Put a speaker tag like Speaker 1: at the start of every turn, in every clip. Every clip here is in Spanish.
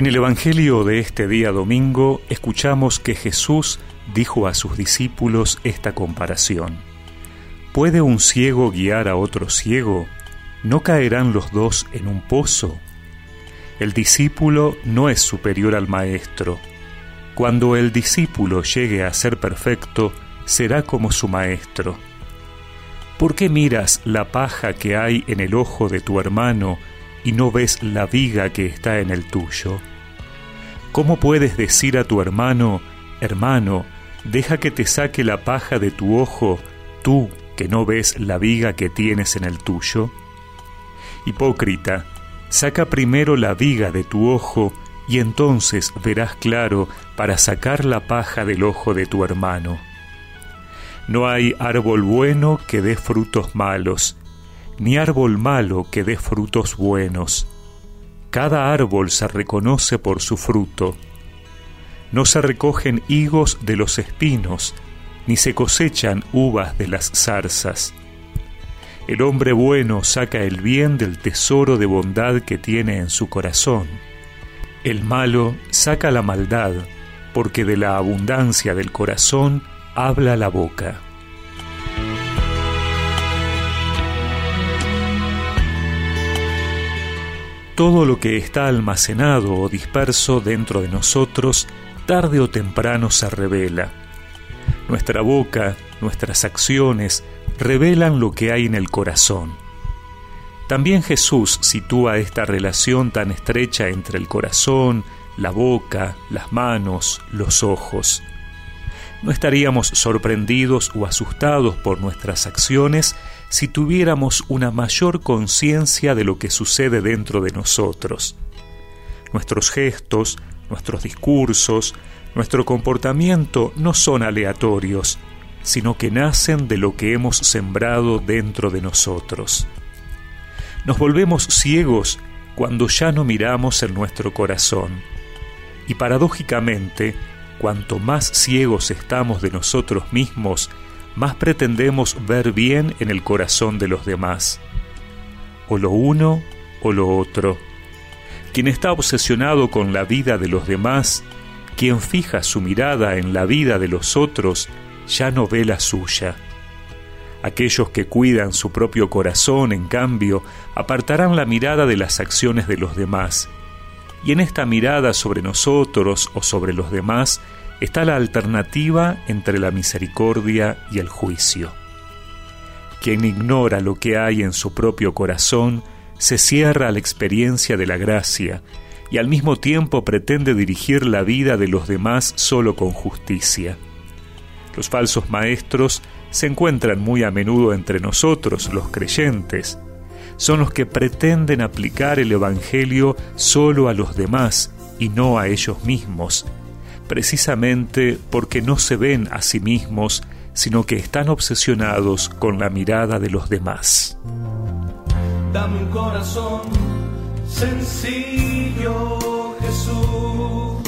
Speaker 1: En el Evangelio de este día domingo escuchamos que Jesús dijo a sus discípulos esta comparación. ¿Puede un ciego guiar a otro ciego? ¿No caerán los dos en un pozo? El discípulo no es superior al maestro. Cuando el discípulo llegue a ser perfecto, será como su maestro. ¿Por qué miras la paja que hay en el ojo de tu hermano y no ves la viga que está en el tuyo? ¿Cómo puedes decir a tu hermano, hermano, deja que te saque la paja de tu ojo, tú que no ves la viga que tienes en el tuyo? Hipócrita, saca primero la viga de tu ojo y entonces verás claro para sacar la paja del ojo de tu hermano. No hay árbol bueno que dé frutos malos, ni árbol malo que dé frutos buenos. Cada árbol se reconoce por su fruto. No se recogen higos de los espinos, ni se cosechan uvas de las zarzas. El hombre bueno saca el bien del tesoro de bondad que tiene en su corazón. El malo saca la maldad, porque de la abundancia del corazón habla la boca. Todo lo que está almacenado o disperso dentro de nosotros, tarde o temprano se revela. Nuestra boca, nuestras acciones, revelan lo que hay en el corazón. También Jesús sitúa esta relación tan estrecha entre el corazón, la boca, las manos, los ojos. No estaríamos sorprendidos o asustados por nuestras acciones si tuviéramos una mayor conciencia de lo que sucede dentro de nosotros. Nuestros gestos, nuestros discursos, nuestro comportamiento no son aleatorios, sino que nacen de lo que hemos sembrado dentro de nosotros. Nos volvemos ciegos cuando ya no miramos en nuestro corazón. Y paradójicamente, cuanto más ciegos estamos de nosotros mismos, más pretendemos ver bien en el corazón de los demás. O lo uno o lo otro. Quien está obsesionado con la vida de los demás, quien fija su mirada en la vida de los otros, ya no ve la suya. Aquellos que cuidan su propio corazón, en cambio, apartarán la mirada de las acciones de los demás. Y en esta mirada sobre nosotros o sobre los demás está la alternativa entre la misericordia y el juicio. Quien ignora lo que hay en su propio corazón se cierra a la experiencia de la gracia y al mismo tiempo pretende dirigir la vida de los demás solo con justicia. Los falsos maestros se encuentran muy a menudo entre nosotros, los creyentes. Son los que pretenden aplicar el Evangelio solo a los demás y no a ellos mismos, precisamente porque no se ven a sí mismos, sino que están obsesionados con la mirada de los demás.
Speaker 2: Dame un corazón sencillo, Jesús,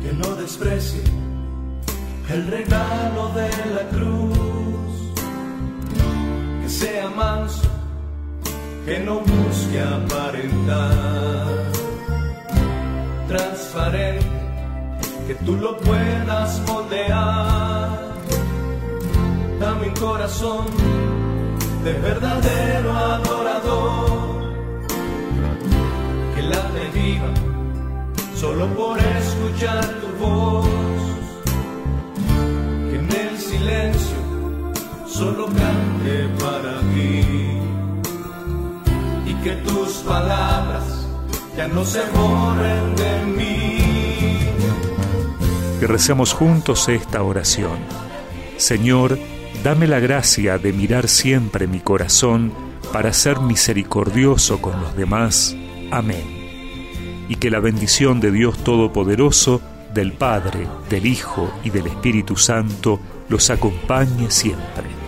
Speaker 2: que no desprecie el regalo de la cruz, que no busque aparentar, transparente, que tú lo puedas moldear. Dame un corazón de verdadero adorador, que late viva solo por escuchar tu voz. Solo cante para ti que tus palabras ya no se borren de mí.
Speaker 1: Recemos juntos esta oración. Señor, dame la gracia de mirar siempre mi corazón para ser misericordioso con los demás. Amén. Y que la bendición de Dios Todopoderoso, del Padre, del Hijo y del Espíritu Santo los acompañe siempre.